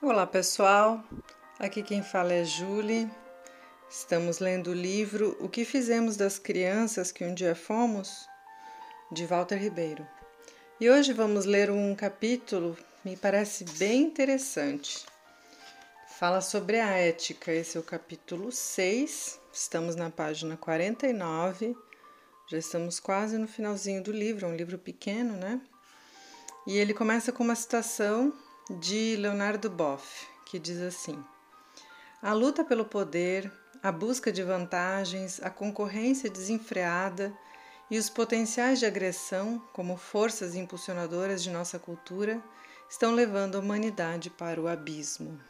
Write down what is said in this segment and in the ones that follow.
Olá pessoal, aqui quem fala é Julie. Estamos lendo o livro O que Fizemos das Crianças que um Dia Fomos, de Walter Ribeiro. E hoje vamos ler um capítulo, me parece bem interessante. Fala sobre a ética, esse é o capítulo 6, estamos na página 49, já estamos quase no finalzinho do livro, é um livro pequeno, né? E ele começa com uma citação de Leonardo Boff, que diz assim: A luta pelo poder, a busca de vantagens, a concorrência desenfreada e os potenciais de agressão, como forças impulsionadoras de nossa cultura, estão levando a humanidade para o abismo.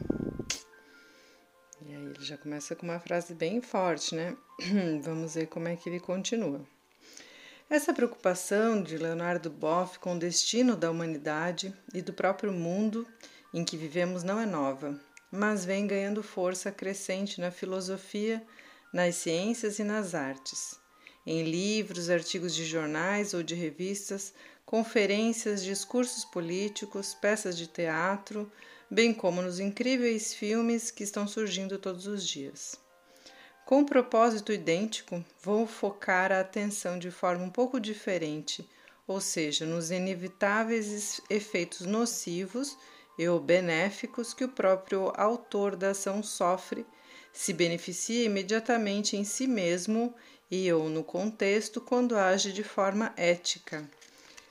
E aí ele já começa com uma frase bem forte, né? Vamos ver como é que ele continua. Essa preocupação de Leonardo Boff com o destino da humanidade e do próprio mundo em que vivemos não é nova, mas vem ganhando força crescente na filosofia, nas ciências e nas artes. Em livros, artigos de jornais ou de revistas, conferências, discursos políticos, peças de teatro, bem como nos incríveis filmes que estão surgindo todos os dias. Com um propósito idêntico, vou focar a atenção de forma um pouco diferente, ou seja, nos inevitáveis efeitos nocivos e ou benéficos que o próprio autor da ação sofre, se beneficia imediatamente em si mesmo e ou no contexto quando age de forma ética,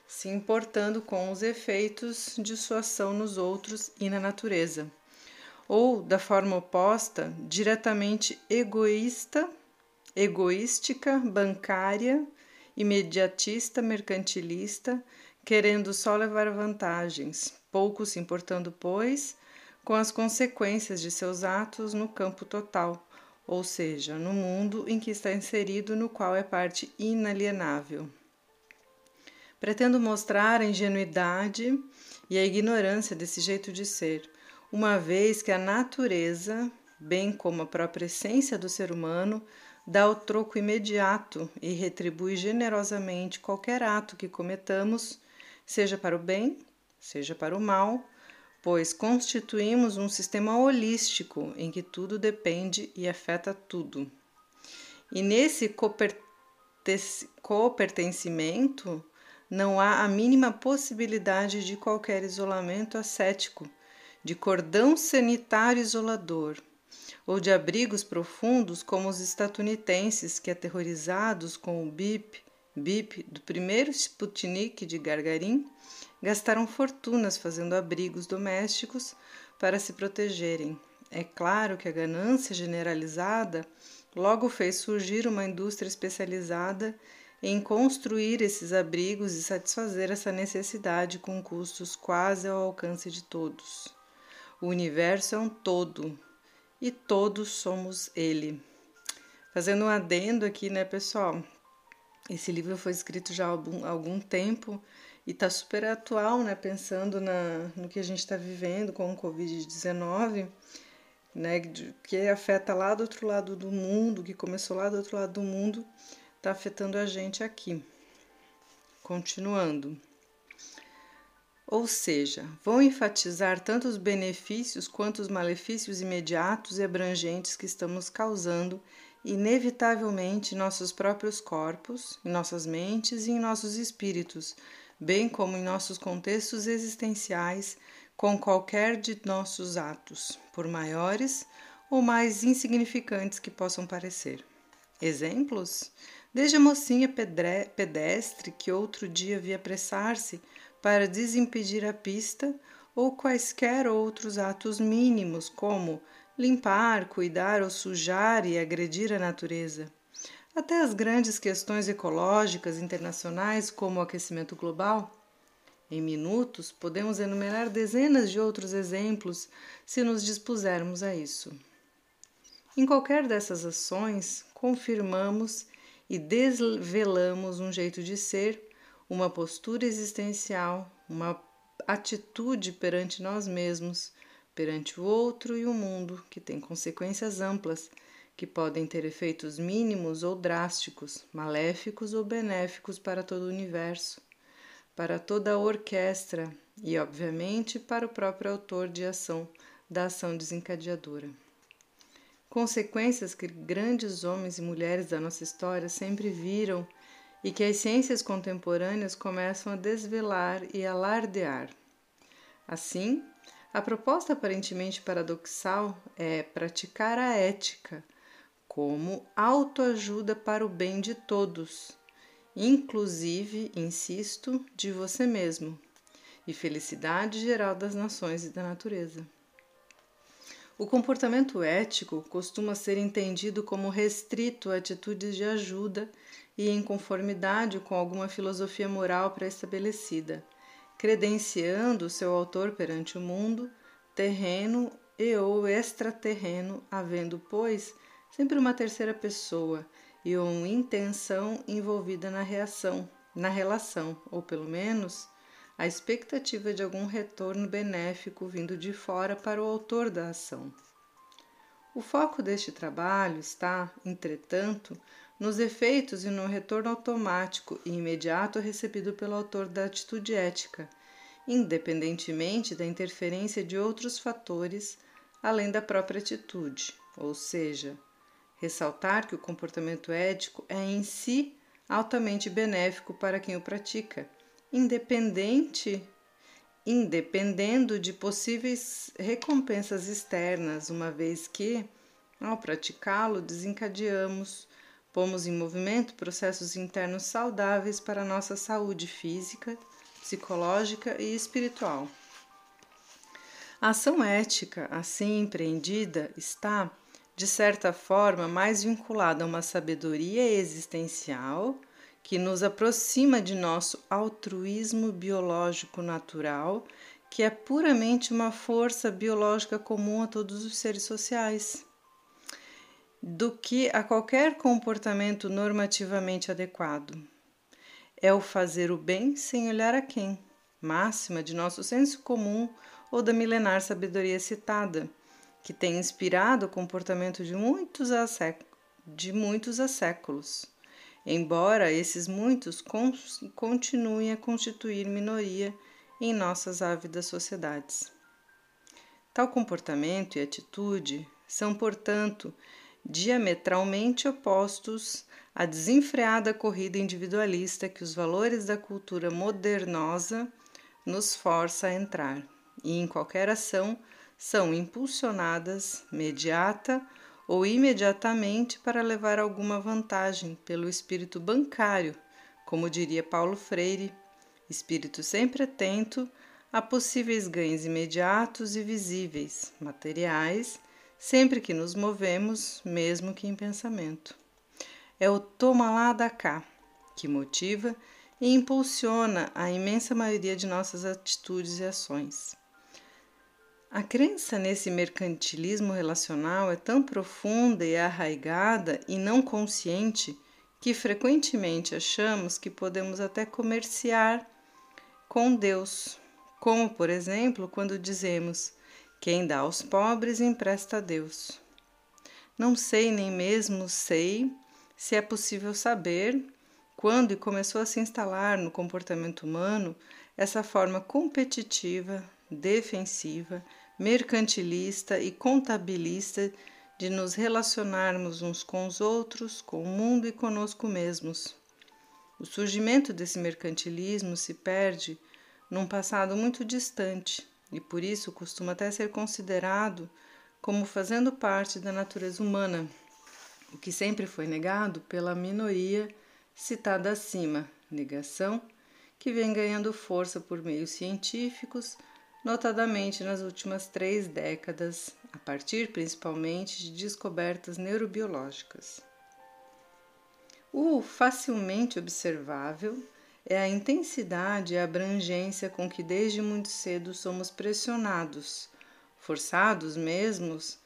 se importando com os efeitos de sua ação nos outros e na natureza ou da forma oposta, diretamente egoísta, egoística, bancária, imediatista, mercantilista, querendo só levar vantagens, pouco se importando, pois, com as consequências de seus atos no campo total, ou seja, no mundo em que está inserido, no qual é parte inalienável. Pretendo mostrar a ingenuidade e a ignorância desse jeito de ser uma vez que a natureza, bem como a própria essência do ser humano, dá o troco imediato e retribui generosamente qualquer ato que cometamos, seja para o bem, seja para o mal, pois constituímos um sistema holístico em que tudo depende e afeta tudo. E nesse copertencimento não há a mínima possibilidade de qualquer isolamento ascético de cordão sanitário isolador, ou de abrigos profundos como os estadunidenses que, aterrorizados com o bip, bip do primeiro Sputnik de Gargarin, gastaram fortunas fazendo abrigos domésticos para se protegerem. É claro que a ganância generalizada logo fez surgir uma indústria especializada em construir esses abrigos e satisfazer essa necessidade com custos quase ao alcance de todos. O universo é um todo e todos somos ele. Fazendo um adendo aqui, né, pessoal? Esse livro foi escrito já há algum, algum tempo e está super atual, né? Pensando na, no que a gente está vivendo com o Covid-19, né? Que afeta lá do outro lado do mundo, que começou lá do outro lado do mundo, está afetando a gente aqui. Continuando. Ou seja, vão enfatizar tanto os benefícios quanto os malefícios imediatos e abrangentes que estamos causando inevitavelmente em nossos próprios corpos, em nossas mentes e em nossos espíritos, bem como em nossos contextos existenciais, com qualquer de nossos atos, por maiores ou mais insignificantes que possam parecer. Exemplos? Desde a mocinha pedestre que outro dia via apressar-se para desimpedir a pista ou quaisquer outros atos mínimos, como limpar, cuidar ou sujar e agredir a natureza. Até as grandes questões ecológicas internacionais, como o aquecimento global. Em minutos, podemos enumerar dezenas de outros exemplos se nos dispusermos a isso. Em qualquer dessas ações, confirmamos e desvelamos um jeito de ser uma postura existencial, uma atitude perante nós mesmos, perante o outro e o mundo, que tem consequências amplas, que podem ter efeitos mínimos ou drásticos, maléficos ou benéficos para todo o universo, para toda a orquestra e, obviamente, para o próprio autor de ação da ação desencadeadora. Consequências que grandes homens e mulheres da nossa história sempre viram e que as ciências contemporâneas começam a desvelar e alardear. Assim, a proposta aparentemente paradoxal é praticar a ética como autoajuda para o bem de todos, inclusive, insisto, de você mesmo, e felicidade geral das nações e da natureza. O comportamento ético costuma ser entendido como restrito a atitudes de ajuda e em conformidade com alguma filosofia moral pré-estabelecida, credenciando seu autor perante o mundo, terreno e ou extraterreno, havendo, pois, sempre uma terceira pessoa e uma intenção envolvida na reação, na relação, ou pelo menos a expectativa de algum retorno benéfico vindo de fora para o autor da ação. O foco deste trabalho está, entretanto, nos efeitos e no retorno automático e imediato recebido pelo autor da atitude ética, independentemente da interferência de outros fatores além da própria atitude, ou seja, ressaltar que o comportamento ético é em si altamente benéfico para quem o pratica independente independendo de possíveis recompensas externas, uma vez que, ao praticá-lo, desencadeamos, pomos em movimento processos internos saudáveis para nossa saúde física, psicológica e espiritual. A ação ética, assim empreendida, está, de certa forma, mais vinculada a uma sabedoria existencial que nos aproxima de nosso altruísmo biológico natural, que é puramente uma força biológica comum a todos os seres sociais, do que a qualquer comportamento normativamente adequado. É o fazer o bem sem olhar a quem, máxima de nosso senso comum ou da milenar sabedoria citada, que tem inspirado o comportamento de muitos a, de muitos a séculos embora esses muitos continuem a constituir minoria em nossas ávidas sociedades. Tal comportamento e atitude são, portanto, diametralmente opostos à desenfreada corrida individualista que os valores da cultura modernosa nos força a entrar, e em qualquer ação são impulsionadas mediata ou imediatamente para levar alguma vantagem pelo espírito bancário, como diria Paulo Freire, espírito sempre atento a possíveis ganhos imediatos e visíveis, materiais, sempre que nos movemos, mesmo que em pensamento. É o toma lá da cá que motiva e impulsiona a imensa maioria de nossas atitudes e ações. A crença nesse mercantilismo relacional é tão profunda e arraigada e não consciente que frequentemente achamos que podemos até comerciar com Deus, como por exemplo quando dizemos: quem dá aos pobres empresta a Deus. Não sei nem mesmo sei se é possível saber quando e começou a se instalar no comportamento humano essa forma competitiva, defensiva mercantilista e contabilista de nos relacionarmos uns com os outros, com o mundo e conosco mesmos. O surgimento desse mercantilismo se perde num passado muito distante e por isso costuma até ser considerado como fazendo parte da natureza humana, o que sempre foi negado pela minoria citada acima, negação que vem ganhando força por meios científicos notadamente nas últimas três décadas, a partir principalmente de descobertas neurobiológicas. O facilmente observável é a intensidade e a abrangência com que desde muito cedo somos pressionados, forçados mesmos,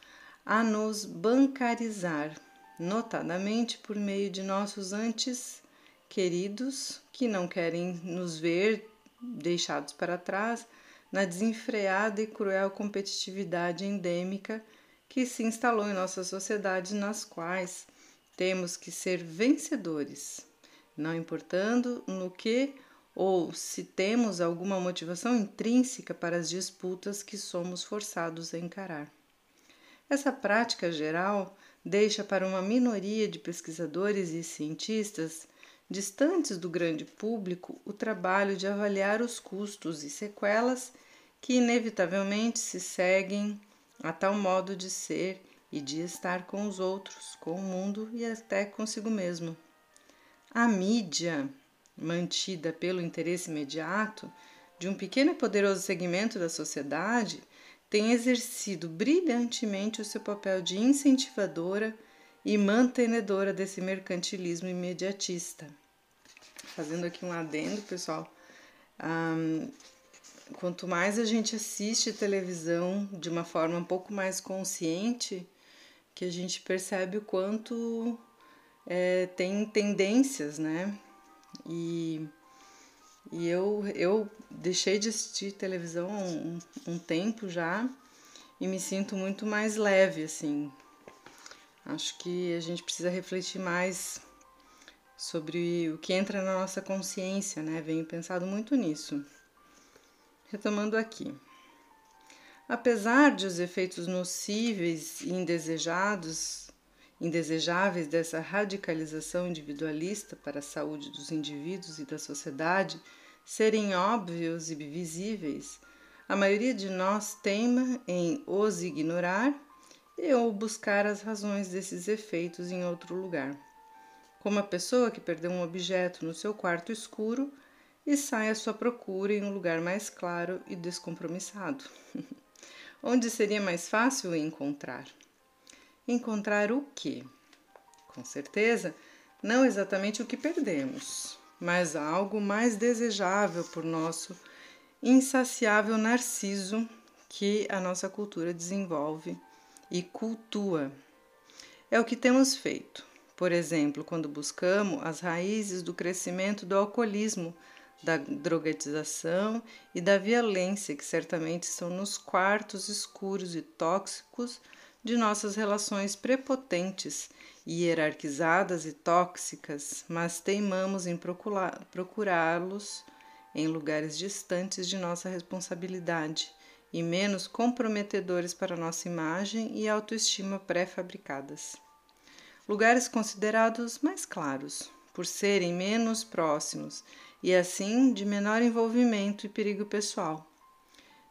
a nos bancarizar, notadamente por meio de nossos antes queridos que não querem nos ver deixados para trás na desenfreada e cruel competitividade endêmica que se instalou em nossas sociedades, nas quais temos que ser vencedores, não importando no que ou se temos alguma motivação intrínseca para as disputas que somos forçados a encarar. Essa prática geral deixa para uma minoria de pesquisadores e cientistas distantes do grande público o trabalho de avaliar os custos e sequelas que inevitavelmente se seguem a tal modo de ser e de estar com os outros, com o mundo e até consigo mesmo. A mídia, mantida pelo interesse imediato de um pequeno e poderoso segmento da sociedade, tem exercido brilhantemente o seu papel de incentivadora e mantenedora desse mercantilismo imediatista. Fazendo aqui um adendo, pessoal, um, quanto mais a gente assiste televisão de uma forma um pouco mais consciente, que a gente percebe o quanto é, tem tendências, né? E, e eu, eu deixei de assistir televisão um, um tempo já e me sinto muito mais leve, assim. Acho que a gente precisa refletir mais sobre o que entra na nossa consciência, né? Venho pensado muito nisso. Retomando aqui. Apesar de os efeitos nocíveis e indesejados, indesejáveis dessa radicalização individualista para a saúde dos indivíduos e da sociedade serem óbvios e visíveis, a maioria de nós teima em os ignorar e ou buscar as razões desses efeitos em outro lugar. Como a pessoa que perdeu um objeto no seu quarto escuro e sai à sua procura em um lugar mais claro e descompromissado. Onde seria mais fácil encontrar? Encontrar o quê? Com certeza, não exatamente o que perdemos, mas algo mais desejável por nosso insaciável narciso que a nossa cultura desenvolve e cultua. É o que temos feito. Por exemplo, quando buscamos as raízes do crescimento do alcoolismo da drogatização e da violência que certamente estão nos quartos escuros e tóxicos de nossas relações prepotentes, hierarquizadas e tóxicas, mas teimamos em procurá-los em lugares distantes de nossa responsabilidade e menos comprometedores para nossa imagem e autoestima pré-fabricadas. Lugares considerados mais claros, por serem menos próximos e assim de menor envolvimento e perigo pessoal.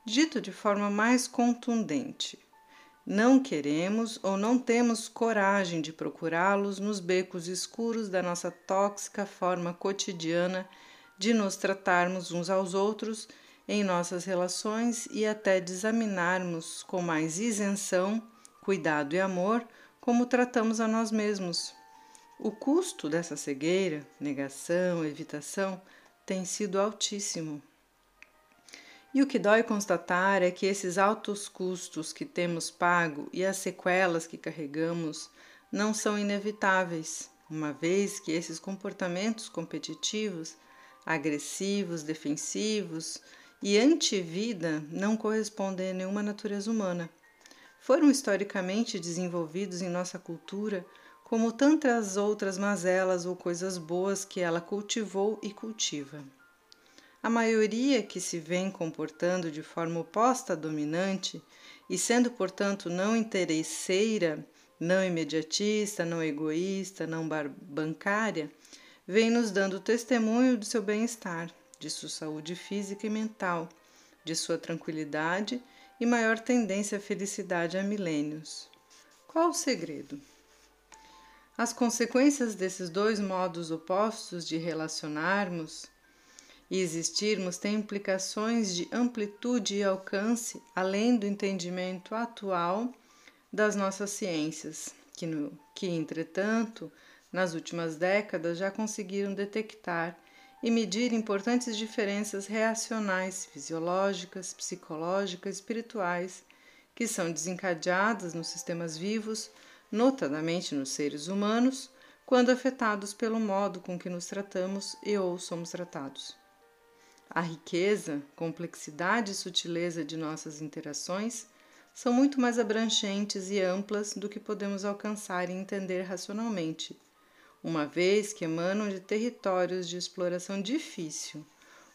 Dito de forma mais contundente, não queremos ou não temos coragem de procurá-los nos becos escuros da nossa tóxica forma cotidiana de nos tratarmos uns aos outros em nossas relações e até de examinarmos com mais isenção, cuidado e amor como tratamos a nós mesmos. O custo dessa cegueira, negação, evitação, tem sido altíssimo. E o que dói constatar é que esses altos custos que temos pago e as sequelas que carregamos não são inevitáveis, uma vez que esses comportamentos competitivos, agressivos, defensivos e anti-vida não correspondem a nenhuma natureza humana. Foram historicamente desenvolvidos em nossa cultura como tantas outras mazelas ou coisas boas que ela cultivou e cultiva. A maioria que se vem comportando de forma oposta à dominante e sendo, portanto, não interesseira, não imediatista, não egoísta, não bancária, vem nos dando testemunho do seu bem-estar, de sua saúde física e mental, de sua tranquilidade e maior tendência à felicidade há milênios. Qual o segredo? As consequências desses dois modos opostos de relacionarmos e existirmos têm implicações de amplitude e alcance além do entendimento atual das nossas ciências, que, no, que entretanto, nas últimas décadas já conseguiram detectar e medir importantes diferenças reacionais, fisiológicas, psicológicas, espirituais, que são desencadeadas nos sistemas vivos notadamente nos seres humanos, quando afetados pelo modo com que nos tratamos e ou somos tratados. A riqueza, complexidade e sutileza de nossas interações são muito mais abrangentes e amplas do que podemos alcançar e entender racionalmente, uma vez que emanam de territórios de exploração difícil,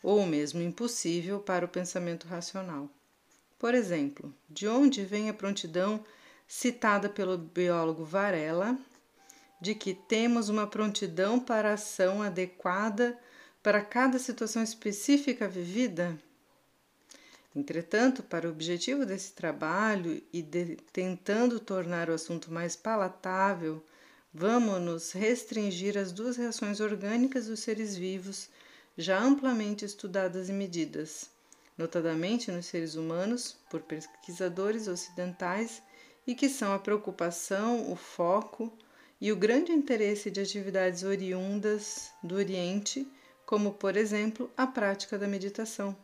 ou mesmo impossível para o pensamento racional. Por exemplo, de onde vem a prontidão citada pelo biólogo Varela, de que temos uma prontidão para ação adequada para cada situação específica vivida? Entretanto, para o objetivo desse trabalho e de, tentando tornar o assunto mais palatável, vamos nos restringir às duas reações orgânicas dos seres vivos, já amplamente estudadas e medidas, notadamente nos seres humanos, por pesquisadores ocidentais, e que são a preocupação, o foco e o grande interesse de atividades oriundas do Oriente, como, por exemplo, a prática da meditação.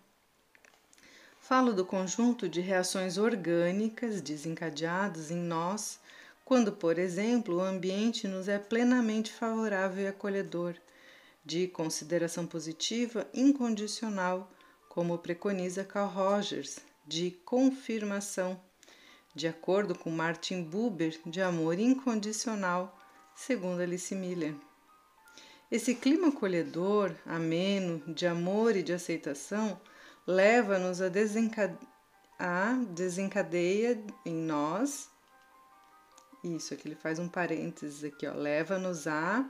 Falo do conjunto de reações orgânicas desencadeadas em nós quando, por exemplo, o ambiente nos é plenamente favorável e acolhedor, de consideração positiva incondicional, como preconiza Carl Rogers, de confirmação, de acordo com Martin Buber, de amor incondicional, segundo Alice Miller. Esse clima acolhedor, ameno, de amor e de aceitação leva-nos a, desencade a desencadeia em nós. Isso aqui ele faz um parênteses aqui, ó. Leva-nos a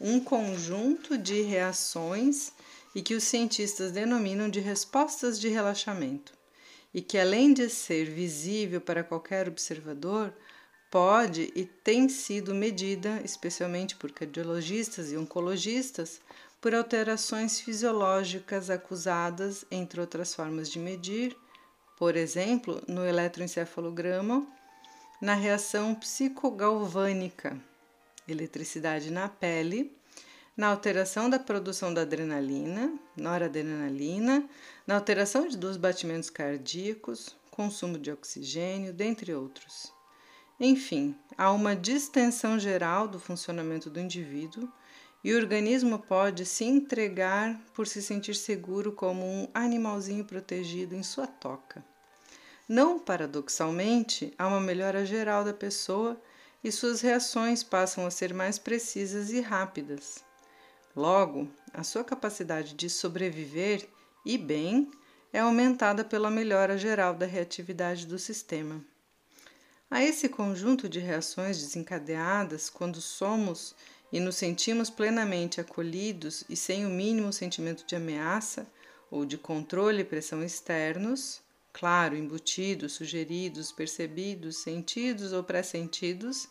um conjunto de reações e que os cientistas denominam de respostas de relaxamento, e que além de ser visível para qualquer observador, pode e tem sido medida, especialmente por cardiologistas e oncologistas, por alterações fisiológicas acusadas, entre outras formas de medir, por exemplo, no eletroencefalograma, na reação psicogalvânica, eletricidade na pele, na alteração da produção da adrenalina, noradrenalina, na alteração dos batimentos cardíacos, consumo de oxigênio, dentre outros. Enfim, há uma distensão geral do funcionamento do indivíduo e o organismo pode se entregar por se sentir seguro como um animalzinho protegido em sua toca. Não paradoxalmente, há uma melhora geral da pessoa e suas reações passam a ser mais precisas e rápidas. Logo, a sua capacidade de sobreviver e bem é aumentada pela melhora geral da reatividade do sistema. A esse conjunto de reações desencadeadas quando somos e nos sentimos plenamente acolhidos e sem o mínimo sentimento de ameaça ou de controle e pressão externos, claro, embutidos, sugeridos, percebidos, sentidos ou pressentidos,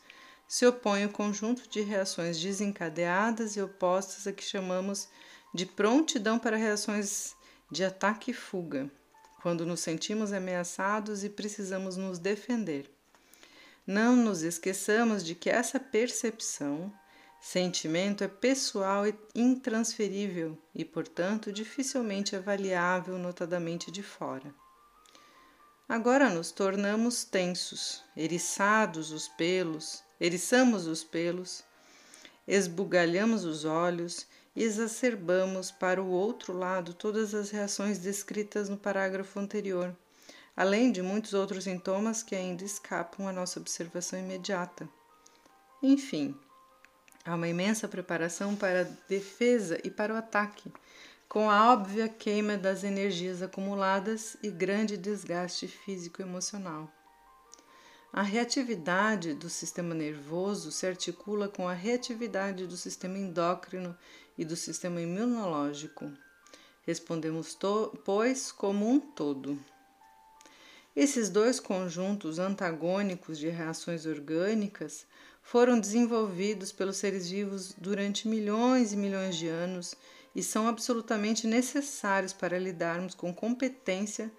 se opõe o conjunto de reações desencadeadas e opostas a que chamamos de prontidão para reações de ataque e fuga, quando nos sentimos ameaçados e precisamos nos defender. Não nos esqueçamos de que essa percepção Sentimento é pessoal e intransferível e, portanto, dificilmente avaliável notadamente de fora. Agora nos tornamos tensos, eriçados os pelos, eriçamos os pelos, esbugalhamos os olhos e exacerbamos para o outro lado todas as reações descritas no parágrafo anterior, além de muitos outros sintomas que ainda escapam à nossa observação imediata. Enfim, Há uma imensa preparação para a defesa e para o ataque, com a óbvia queima das energias acumuladas e grande desgaste físico e emocional. A reatividade do sistema nervoso se articula com a reatividade do sistema endócrino e do sistema imunológico. Respondemos, pois, como um todo. Esses dois conjuntos antagônicos de reações orgânicas foram desenvolvidos pelos seres vivos durante milhões e milhões de anos e são absolutamente necessários para lidarmos com competência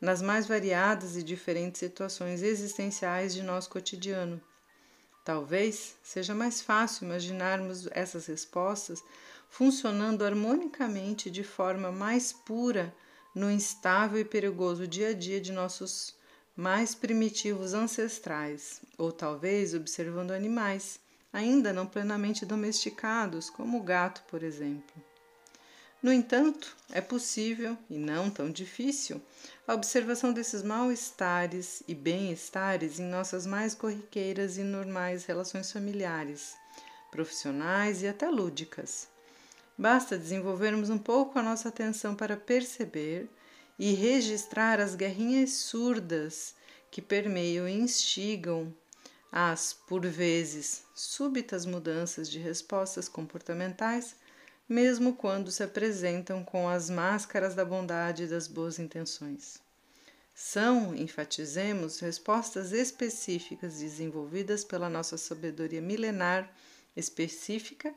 nas mais variadas e diferentes situações existenciais de nosso cotidiano. Talvez seja mais fácil imaginarmos essas respostas funcionando harmonicamente de forma mais pura no instável e perigoso dia a dia de nossos mais primitivos ancestrais, ou talvez observando animais ainda não plenamente domesticados, como o gato, por exemplo. No entanto, é possível, e não tão difícil, a observação desses mal-estares e bem-estares em nossas mais corriqueiras e normais relações familiares, profissionais e até lúdicas. Basta desenvolvermos um pouco a nossa atenção para perceber e registrar as guerrinhas surdas que permeiam e instigam as, por vezes, súbitas mudanças de respostas comportamentais, mesmo quando se apresentam com as máscaras da bondade e das boas intenções. São, enfatizemos, respostas específicas desenvolvidas pela nossa sabedoria milenar específica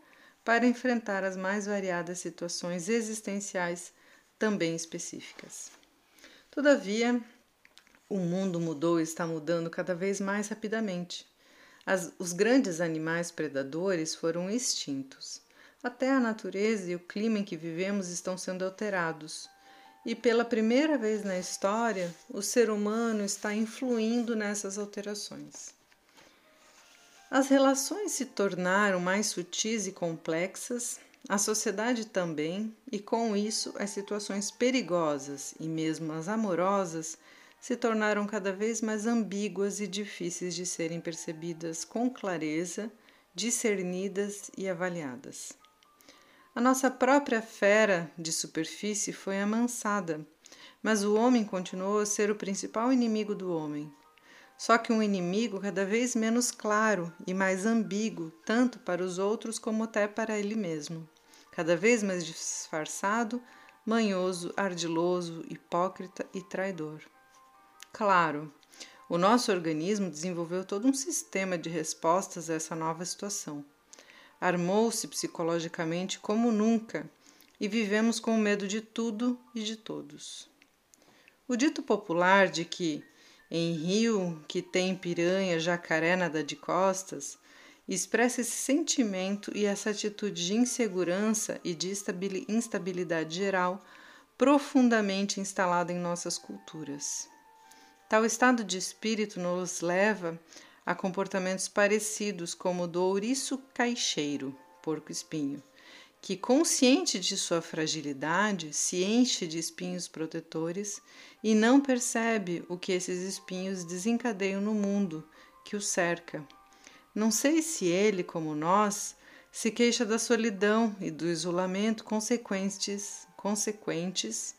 para enfrentar as mais variadas situações existenciais também específicas. Todavia, o mundo mudou e está mudando cada vez mais rapidamente. As, os grandes animais predadores foram extintos. Até a natureza e o clima em que vivemos estão sendo alterados. E pela primeira vez na história, o ser humano está influindo nessas alterações. As relações se tornaram mais sutis e complexas, a sociedade também, e com isso as situações perigosas e mesmo as amorosas se tornaram cada vez mais ambíguas e difíceis de serem percebidas com clareza, discernidas e avaliadas. A nossa própria fera de superfície foi amansada, mas o homem continuou a ser o principal inimigo do homem. Só que um inimigo cada vez menos claro e mais ambíguo, tanto para os outros como até para ele mesmo. Cada vez mais disfarçado, manhoso, ardiloso, hipócrita e traidor. Claro, o nosso organismo desenvolveu todo um sistema de respostas a essa nova situação. Armou-se psicologicamente como nunca e vivemos com medo de tudo e de todos. O dito popular de que em rio que tem piranha, jacaré nada de costas, expressa esse sentimento e essa atitude de insegurança e de instabilidade geral profundamente instalada em nossas culturas. Tal estado de espírito nos leva a comportamentos parecidos como o do ouriço caixeiro, porco-espinho, que, consciente de sua fragilidade, se enche de espinhos protetores e não percebe o que esses espinhos desencadeiam no mundo que o cerca. Não sei se ele, como nós, se queixa da solidão e do isolamento consequentes, consequentes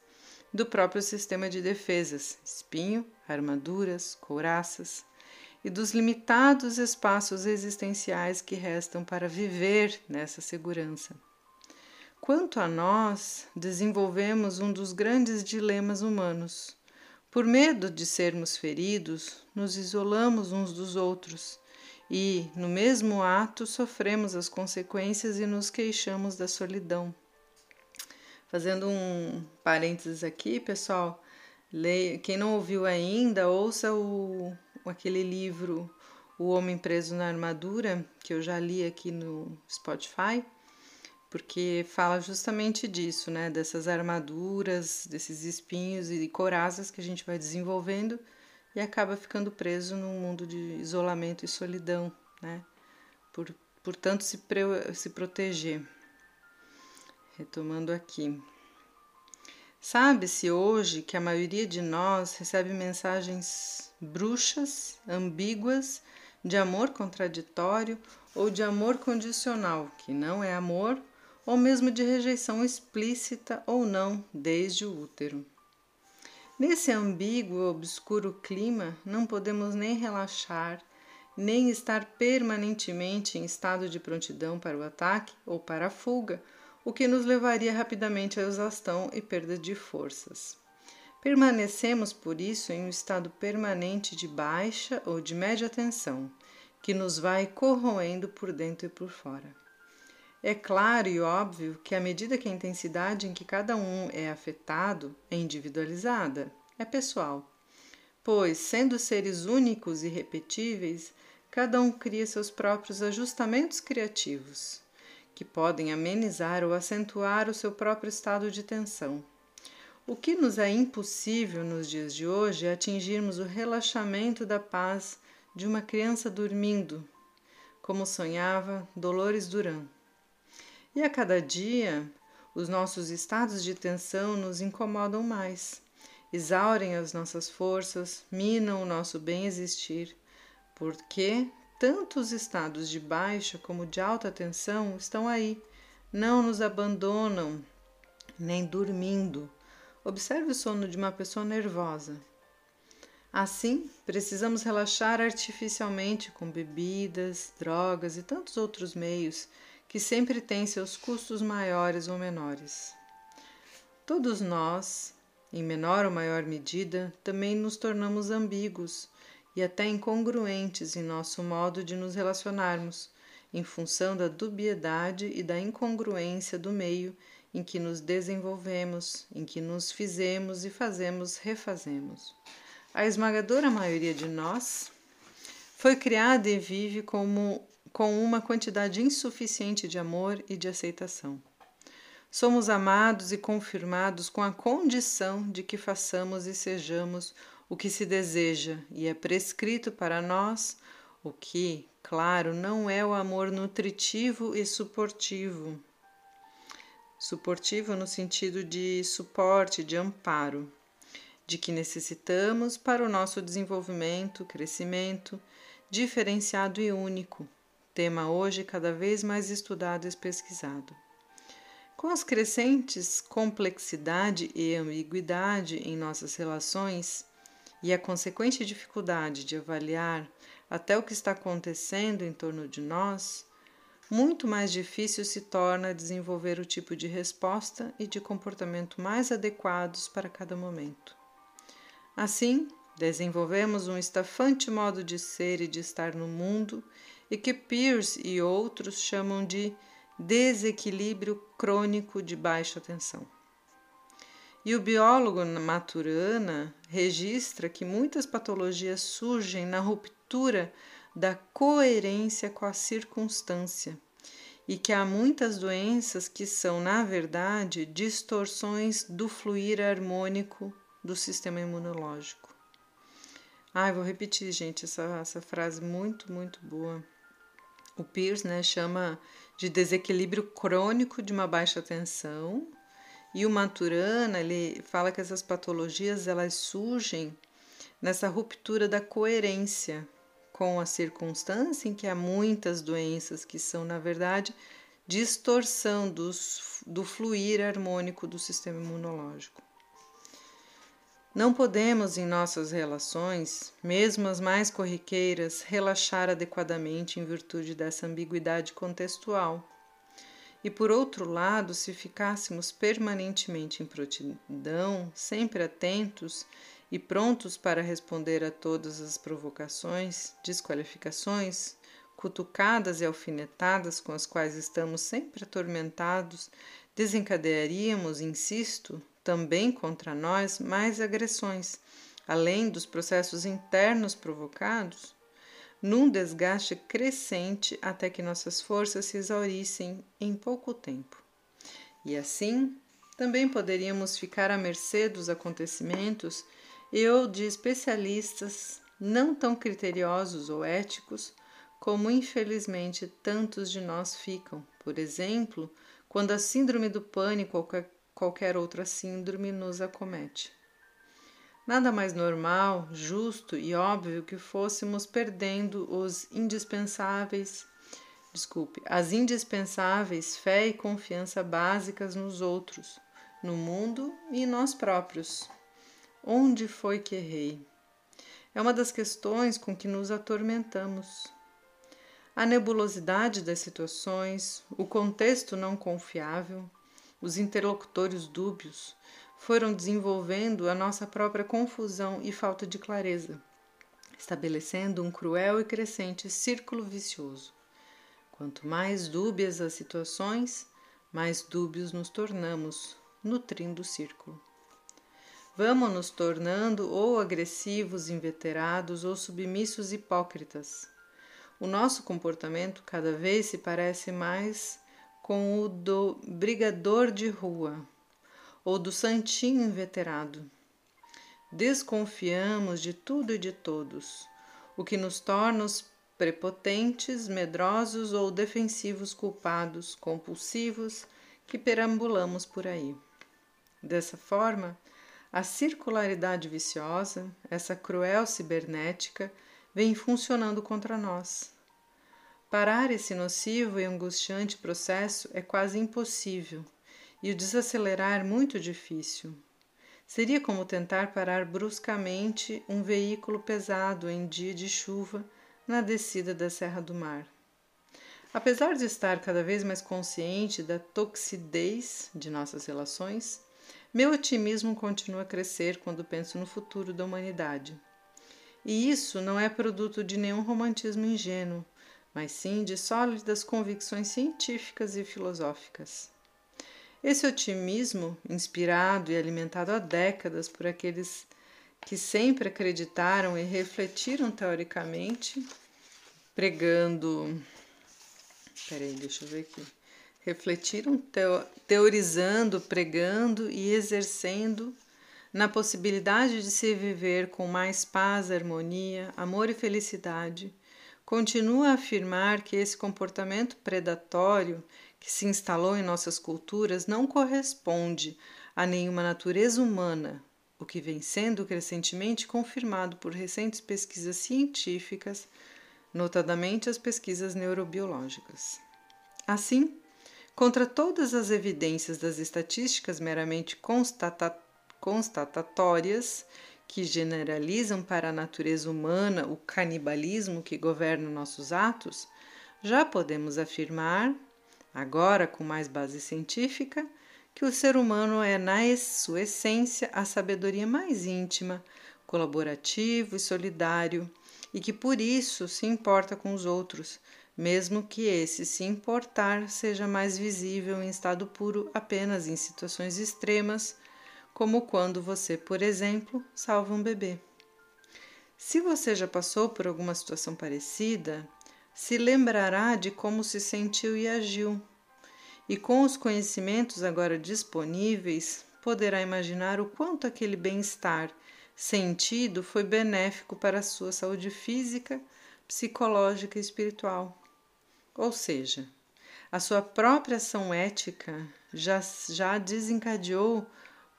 do próprio sistema de defesas, espinho, armaduras, couraças, e dos limitados espaços existenciais que restam para viver nessa segurança. Quanto a nós, desenvolvemos um dos grandes dilemas humanos. Por medo de sermos feridos, nos isolamos uns dos outros e, no mesmo ato, sofremos as consequências e nos queixamos da solidão. Fazendo um parênteses aqui, pessoal, leia, quem não ouviu ainda, ouça o, aquele livro O Homem Preso na Armadura, que eu já li aqui no Spotify, porque fala justamente disso, né? Dessas armaduras, desses espinhos e corazas que a gente vai desenvolvendo e acaba ficando preso num mundo de isolamento e solidão, né? Por, portanto, se, pre, se proteger. Retomando aqui. Sabe-se hoje que a maioria de nós recebe mensagens bruxas, ambíguas, de amor contraditório ou de amor condicional, que não é amor, ou mesmo de rejeição explícita ou não desde o útero. Nesse ambíguo e obscuro clima, não podemos nem relaxar, nem estar permanentemente em estado de prontidão para o ataque ou para a fuga o que nos levaria rapidamente à exaustão e perda de forças. Permanecemos, por isso, em um estado permanente de baixa ou de média tensão, que nos vai corroendo por dentro e por fora. É claro e óbvio que, à medida que a intensidade em que cada um é afetado é individualizada, é pessoal, pois, sendo seres únicos e repetíveis, cada um cria seus próprios ajustamentos criativos que podem amenizar ou acentuar o seu próprio estado de tensão. O que nos é impossível nos dias de hoje é atingirmos o relaxamento da paz de uma criança dormindo, como sonhava Dolores Duran. E a cada dia, os nossos estados de tensão nos incomodam mais, exaurem as nossas forças, minam o nosso bem existir, porque tanto os estados de baixa como de alta tensão estão aí, não nos abandonam, nem dormindo. Observe o sono de uma pessoa nervosa. Assim, precisamos relaxar artificialmente com bebidas, drogas e tantos outros meios que sempre têm seus custos maiores ou menores. Todos nós, em menor ou maior medida, também nos tornamos ambíguos e até incongruentes em nosso modo de nos relacionarmos, em função da dubiedade e da incongruência do meio em que nos desenvolvemos, em que nos fizemos e fazemos, refazemos. A esmagadora maioria de nós foi criada e vive como, com uma quantidade insuficiente de amor e de aceitação. Somos amados e confirmados com a condição de que façamos e sejamos o que se deseja, e é prescrito para nós o que, claro, não é o amor nutritivo e suportivo. Suportivo no sentido de suporte, de amparo, de que necessitamos para o nosso desenvolvimento, crescimento, diferenciado e único, tema hoje cada vez mais estudado e pesquisado. Com as crescentes complexidade e ambiguidade em nossas relações e a consequente dificuldade de avaliar até o que está acontecendo em torno de nós, muito mais difícil se torna desenvolver o tipo de resposta e de comportamento mais adequados para cada momento. Assim, desenvolvemos um estafante modo de ser e de estar no mundo e que Peirce e outros chamam de desequilíbrio crônico de baixa tensão. E o biólogo Maturana registra que muitas patologias surgem na ruptura da coerência com a circunstância e que há muitas doenças que são, na verdade, distorções do fluir harmônico do sistema imunológico. Ah, vou repetir, gente, essa, essa frase muito, muito boa. O Pierce né, chama de desequilíbrio crônico de uma baixa tensão. E o Maturana, ele fala que essas patologias elas surgem nessa ruptura da coerência com a circunstância em que há muitas doenças que são, na verdade, distorção dos, do fluir harmônico do sistema imunológico. Não podemos, em nossas relações, mesmo as mais corriqueiras, relaxar adequadamente em virtude dessa ambiguidade contextual. E por outro lado, se ficássemos permanentemente em prontidão, sempre atentos e prontos para responder a todas as provocações, desqualificações, cutucadas e alfinetadas com as quais estamos sempre atormentados, desencadearíamos, insisto, também contra nós mais agressões, além dos processos internos provocados, num desgaste crescente até que nossas forças se exaurissem em pouco tempo. E assim, também poderíamos ficar à mercê dos acontecimentos e ou de especialistas não tão criteriosos ou éticos como infelizmente tantos de nós ficam, por exemplo, quando a síndrome do pânico qualquer outra síndrome nos acomete. Nada mais normal, justo e óbvio que fôssemos perdendo os indispensáveis, desculpe, as indispensáveis fé e confiança básicas nos outros, no mundo e em nós próprios. Onde foi que errei? É uma das questões com que nos atormentamos. A nebulosidade das situações, o contexto não confiável, os interlocutores dúbios foram desenvolvendo a nossa própria confusão e falta de clareza, estabelecendo um cruel e crescente círculo vicioso. Quanto mais dúbias as situações, mais dúbios nos tornamos, nutrindo o círculo. Vamos nos tornando ou agressivos, inveterados ou submissos hipócritas. O nosso comportamento cada vez se parece mais com o do brigador de rua ou do santinho inveterado. Desconfiamos de tudo e de todos, o que nos torna os prepotentes, medrosos ou defensivos culpados, compulsivos que perambulamos por aí. Dessa forma, a circularidade viciosa, essa cruel cibernética, vem funcionando contra nós Parar esse nocivo e angustiante processo é quase impossível e o desacelerar muito difícil. Seria como tentar parar bruscamente um veículo pesado em dia de chuva na descida da Serra do Mar. Apesar de estar cada vez mais consciente da toxidez de nossas relações, meu otimismo continua a crescer quando penso no futuro da humanidade. E isso não é produto de nenhum romantismo ingênuo, mas sim de sólidas convicções científicas e filosóficas. Esse otimismo, inspirado e alimentado há décadas por aqueles que sempre acreditaram e refletiram teoricamente, pregando. Peraí, deixa eu ver aqui. Refletiram teo, teorizando, pregando e exercendo na possibilidade de se viver com mais paz, harmonia, amor e felicidade, continua a afirmar que esse comportamento predatório que se instalou em nossas culturas não corresponde a nenhuma natureza humana, o que vem sendo crescentemente confirmado por recentes pesquisas científicas, notadamente as pesquisas neurobiológicas. Assim, contra todas as evidências das estatísticas meramente constata constatatórias que generalizam para a natureza humana o canibalismo que governa nossos atos, já podemos afirmar agora com mais base científica, que o ser humano é, na sua essência, a sabedoria mais íntima, colaborativo e solidário, e que por isso se importa com os outros, mesmo que esse se importar seja mais visível em estado puro apenas em situações extremas, como quando você, por exemplo, salva um bebê. Se você já passou por alguma situação parecida, se lembrará de como se sentiu e agiu. E com os conhecimentos agora disponíveis, poderá imaginar o quanto aquele bem-estar sentido foi benéfico para a sua saúde física, psicológica e espiritual. Ou seja, a sua própria ação ética já, já desencadeou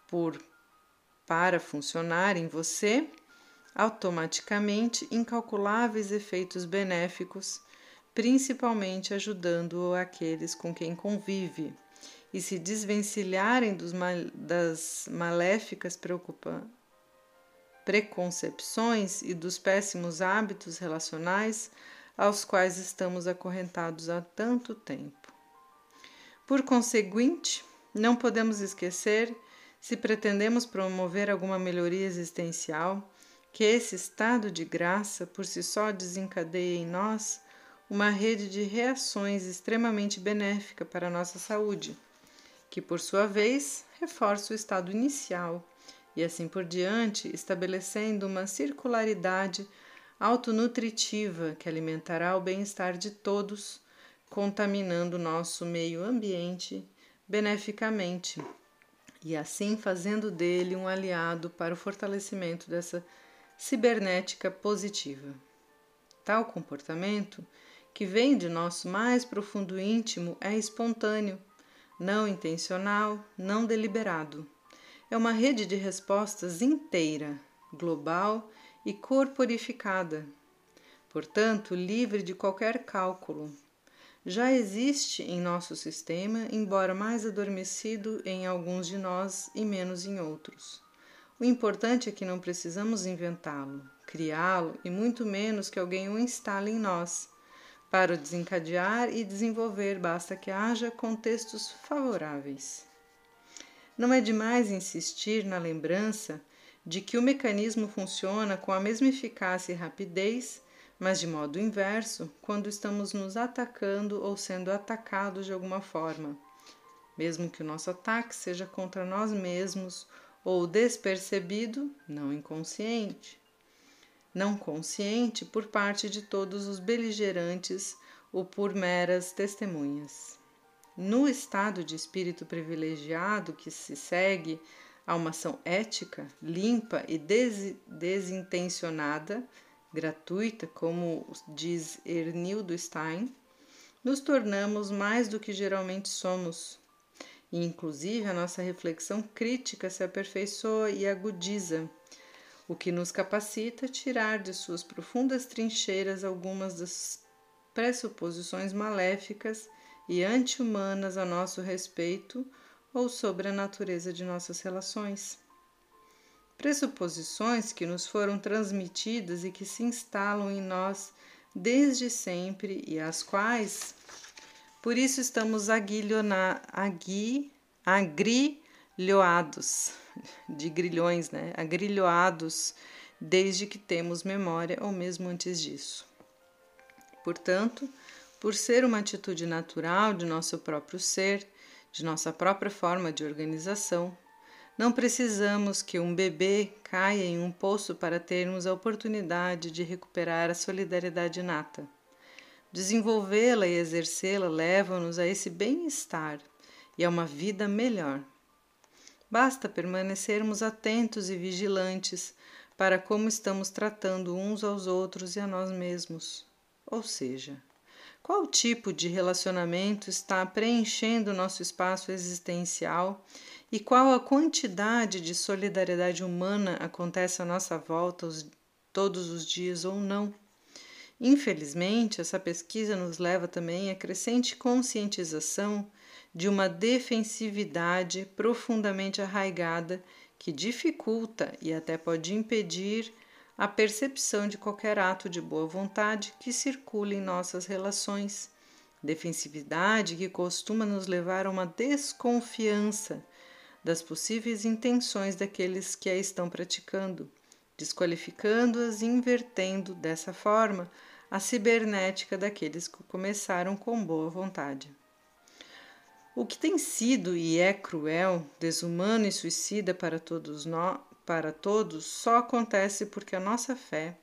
por para funcionar em você automaticamente incalculáveis efeitos benéficos principalmente ajudando aqueles com quem convive, e se desvencilharem mal, das maléficas preconcepções e dos péssimos hábitos relacionais aos quais estamos acorrentados há tanto tempo. Por conseguinte, não podemos esquecer, se pretendemos promover alguma melhoria existencial, que esse estado de graça por si só desencadeia em nós uma rede de reações extremamente benéfica para a nossa saúde, que por sua vez reforça o estado inicial e assim por diante, estabelecendo uma circularidade autonutritiva que alimentará o bem-estar de todos, contaminando nosso meio ambiente beneficamente e assim fazendo dele um aliado para o fortalecimento dessa cibernética positiva. Tal comportamento que vem de nosso mais profundo íntimo é espontâneo, não intencional, não deliberado. É uma rede de respostas inteira, global e corporificada, portanto, livre de qualquer cálculo. Já existe em nosso sistema, embora mais adormecido em alguns de nós e menos em outros. O importante é que não precisamos inventá-lo, criá-lo e muito menos que alguém o instale em nós para desencadear e desenvolver, basta que haja contextos favoráveis. Não é demais insistir na lembrança de que o mecanismo funciona com a mesma eficácia e rapidez, mas de modo inverso, quando estamos nos atacando ou sendo atacados de alguma forma, mesmo que o nosso ataque seja contra nós mesmos ou despercebido, não inconsciente não consciente por parte de todos os beligerantes ou por meras testemunhas. No estado de espírito privilegiado que se segue a uma ação ética, limpa e des desintencionada, gratuita, como diz Ernildo Stein, nos tornamos mais do que geralmente somos. E, inclusive, a nossa reflexão crítica se aperfeiçoa e agudiza o que nos capacita a tirar de suas profundas trincheiras algumas das pressuposições maléficas e anti-humanas a nosso respeito ou sobre a natureza de nossas relações. Pressuposições que nos foram transmitidas e que se instalam em nós desde sempre e às quais, por isso, estamos agui, agrilhoados, de grilhões, né? Agrilhoados desde que temos memória ou mesmo antes disso. Portanto, por ser uma atitude natural de nosso próprio ser, de nossa própria forma de organização, não precisamos que um bebê caia em um poço para termos a oportunidade de recuperar a solidariedade inata. Desenvolvê-la e exercê-la levam-nos a esse bem-estar e a uma vida melhor. Basta permanecermos atentos e vigilantes para como estamos tratando uns aos outros e a nós mesmos. Ou seja, qual tipo de relacionamento está preenchendo nosso espaço existencial e qual a quantidade de solidariedade humana acontece à nossa volta os, todos os dias ou não? Infelizmente, essa pesquisa nos leva também à crescente conscientização de uma defensividade profundamente arraigada que dificulta e até pode impedir a percepção de qualquer ato de boa vontade que circule em nossas relações. Defensividade que costuma nos levar a uma desconfiança das possíveis intenções daqueles que a estão praticando, desqualificando-as e invertendo dessa forma a cibernética daqueles que começaram com boa vontade. O que tem sido e é cruel, desumano e suicida para todos nós, para todos só acontece porque a nossa fé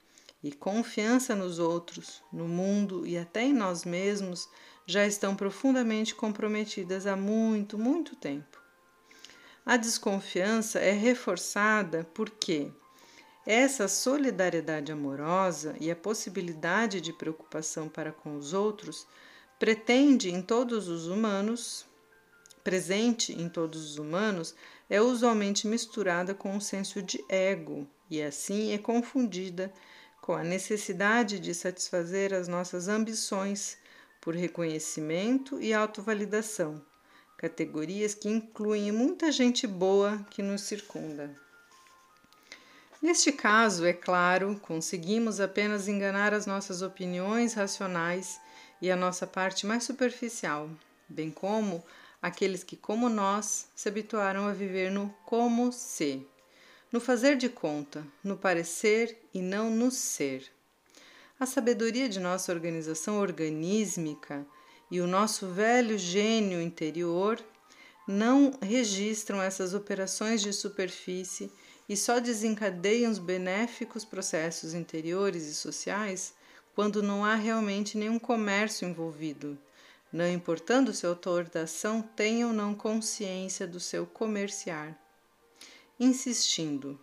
e confiança nos outros, no mundo e até em nós mesmos já estão profundamente comprometidas há muito, muito tempo. A desconfiança é reforçada porque essa solidariedade amorosa e a possibilidade de preocupação para com os outros pretende em todos os humanos, presente em todos os humanos, é usualmente misturada com um senso de ego e assim é confundida com a necessidade de satisfazer as nossas ambições por reconhecimento e autovalidação, categorias que incluem muita gente boa que nos circunda. Neste caso, é claro, conseguimos apenas enganar as nossas opiniões racionais e a nossa parte mais superficial, bem como aqueles que, como nós, se habituaram a viver no como se, no fazer de conta, no parecer e não no ser. A sabedoria de nossa organização organísmica e o nosso velho gênio interior não registram essas operações de superfície e só desencadeiam os benéficos processos interiores e sociais quando não há realmente nenhum comércio envolvido não importando se o autor da ação tenha ou não consciência do seu comerciar. Insistindo,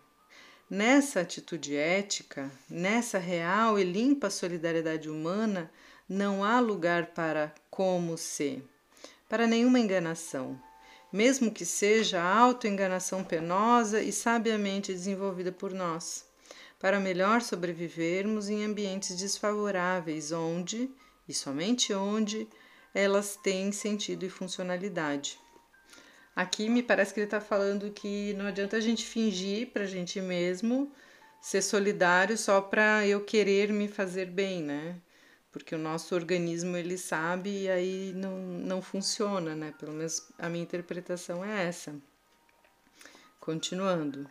nessa atitude ética, nessa real e limpa solidariedade humana, não há lugar para como se, para nenhuma enganação, mesmo que seja a autoenganação penosa e sabiamente desenvolvida por nós, para melhor sobrevivermos em ambientes desfavoráveis onde, e somente onde, elas têm sentido e funcionalidade. Aqui me parece que ele está falando que não adianta a gente fingir para a gente mesmo ser solidário só para eu querer me fazer bem, né? Porque o nosso organismo ele sabe e aí não, não funciona, né? Pelo menos a minha interpretação é essa. Continuando.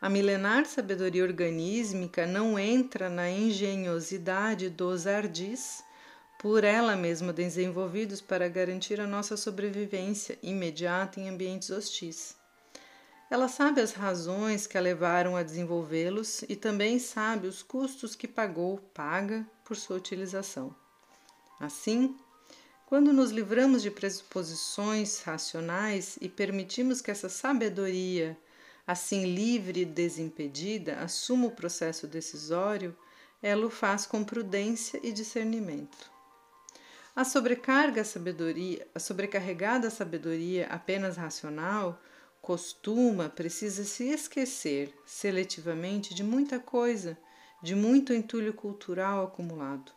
A milenar sabedoria organísmica não entra na engenhosidade dos ardis por ela mesma desenvolvidos para garantir a nossa sobrevivência imediata em ambientes hostis. Ela sabe as razões que a levaram a desenvolvê-los e também sabe os custos que pagou, paga, por sua utilização. Assim, quando nos livramos de pressuposições racionais e permitimos que essa sabedoria, assim livre e desimpedida, assuma o processo decisório, ela o faz com prudência e discernimento. A sobrecarga sabedoria, a sobrecarregada sabedoria apenas racional costuma, precisa se esquecer seletivamente de muita coisa, de muito entulho cultural acumulado.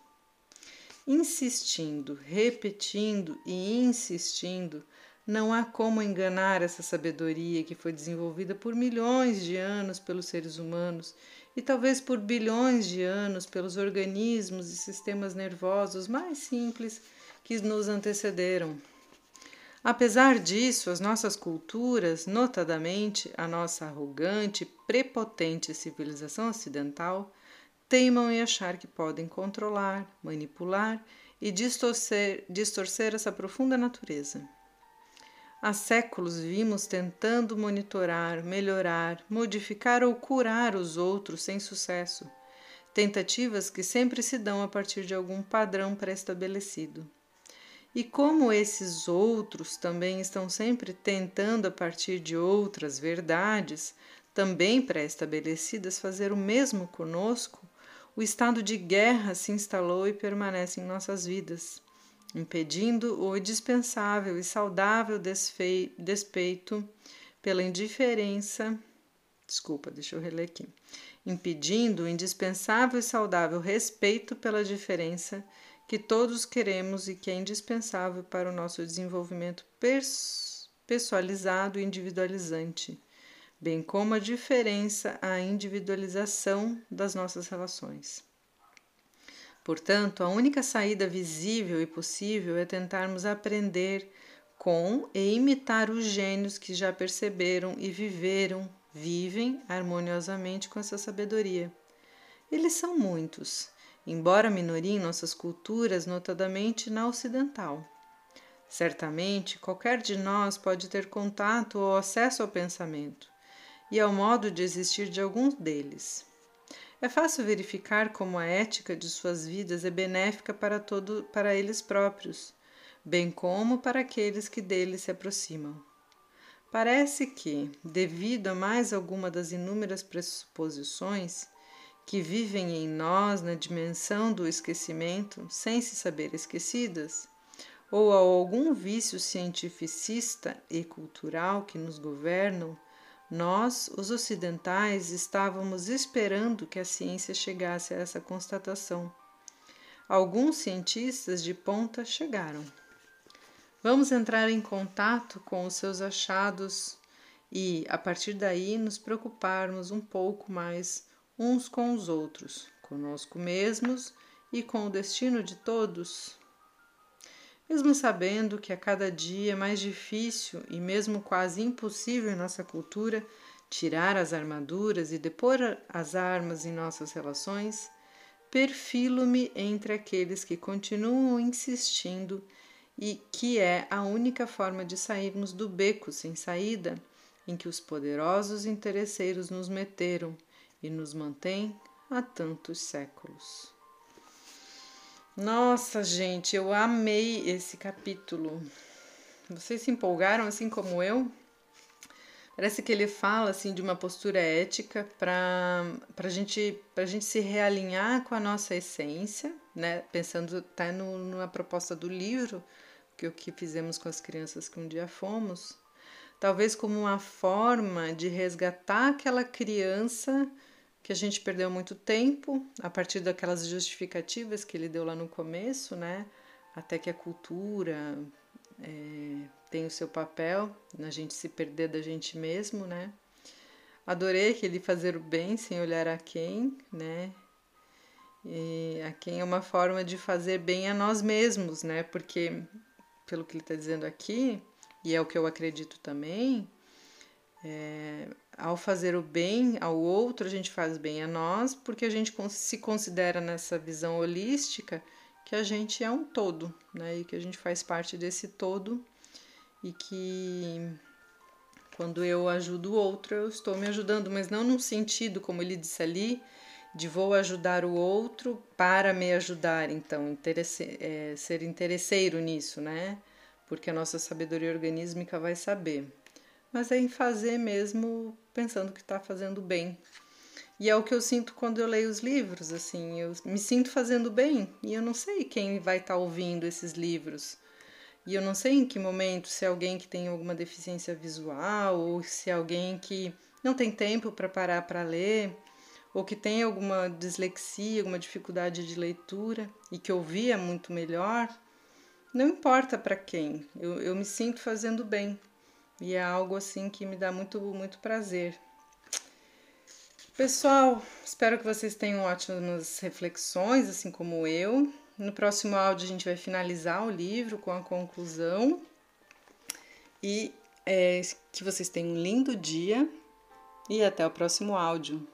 insistindo, repetindo e insistindo, não há como enganar essa sabedoria que foi desenvolvida por milhões de anos pelos seres humanos e talvez por bilhões de anos pelos organismos e sistemas nervosos mais simples que nos antecederam. Apesar disso, as nossas culturas, notadamente a nossa arrogante, prepotente civilização ocidental, teimam em achar que podem controlar, manipular e distorcer, distorcer essa profunda natureza. Há séculos vimos tentando monitorar, melhorar, modificar ou curar os outros sem sucesso. Tentativas que sempre se dão a partir de algum padrão pré-estabelecido. E como esses outros também estão sempre tentando, a partir de outras verdades, também pré-estabelecidas, fazer o mesmo conosco, o estado de guerra se instalou e permanece em nossas vidas impedindo o indispensável e saudável despeito pela indiferença. Desculpa, deixa eu reler aqui. Impedindo o indispensável e saudável respeito pela diferença que todos queremos e que é indispensável para o nosso desenvolvimento pessoalizado e individualizante, bem como a diferença, a individualização das nossas relações. Portanto, a única saída visível e possível é tentarmos aprender com e imitar os gênios que já perceberam e viveram, vivem harmoniosamente com essa sabedoria. Eles são muitos, embora minoria em nossas culturas, notadamente na ocidental. Certamente, qualquer de nós pode ter contato ou acesso ao pensamento e ao modo de existir de alguns deles. É fácil verificar como a ética de suas vidas é benéfica para todo para eles próprios, bem como para aqueles que deles se aproximam. Parece que, devido a mais alguma das inúmeras pressuposições que vivem em nós na dimensão do esquecimento, sem se saber esquecidas, ou a algum vício cientificista e cultural que nos governam, nós, os ocidentais, estávamos esperando que a ciência chegasse a essa constatação. Alguns cientistas de ponta chegaram. Vamos entrar em contato com os seus achados e, a partir daí, nos preocuparmos um pouco mais uns com os outros, conosco mesmos e com o destino de todos mesmo sabendo que a cada dia é mais difícil e mesmo quase impossível em nossa cultura tirar as armaduras e depor as armas em nossas relações, perfilo-me entre aqueles que continuam insistindo e que é a única forma de sairmos do beco sem saída em que os poderosos interesseiros nos meteram e nos mantêm há tantos séculos. Nossa, gente, eu amei esse capítulo. Vocês se empolgaram assim como eu? Parece que ele fala assim de uma postura ética para a gente, gente se realinhar com a nossa essência, né? Pensando até no, na proposta do livro, que o que fizemos com as crianças que um dia fomos, talvez como uma forma de resgatar aquela criança que a gente perdeu muito tempo a partir daquelas justificativas que ele deu lá no começo, né? Até que a cultura é, tem o seu papel na gente se perder da gente mesmo, né? Adorei que ele fazer o bem sem olhar a quem, né? E a quem é uma forma de fazer bem a nós mesmos, né? Porque, pelo que ele está dizendo aqui, e é o que eu acredito também, é, ao fazer o bem ao outro, a gente faz bem a nós, porque a gente se considera nessa visão holística que a gente é um todo, né? E que a gente faz parte desse todo e que quando eu ajudo o outro, eu estou me ajudando, mas não num sentido, como ele disse ali, de vou ajudar o outro para me ajudar, então, interesse, é, ser interesseiro nisso, né? Porque a nossa sabedoria organísmica vai saber mas é em fazer mesmo pensando que está fazendo bem. E é o que eu sinto quando eu leio os livros, assim, eu me sinto fazendo bem e eu não sei quem vai estar tá ouvindo esses livros. E eu não sei em que momento, se é alguém que tem alguma deficiência visual ou se é alguém que não tem tempo para parar para ler, ou que tem alguma dislexia, alguma dificuldade de leitura e que ouvia muito melhor, não importa para quem, eu, eu me sinto fazendo bem e é algo assim que me dá muito, muito prazer. Pessoal, espero que vocês tenham ótimas reflexões, assim como eu. No próximo áudio a gente vai finalizar o livro com a conclusão e é, que vocês tenham um lindo dia e até o próximo áudio.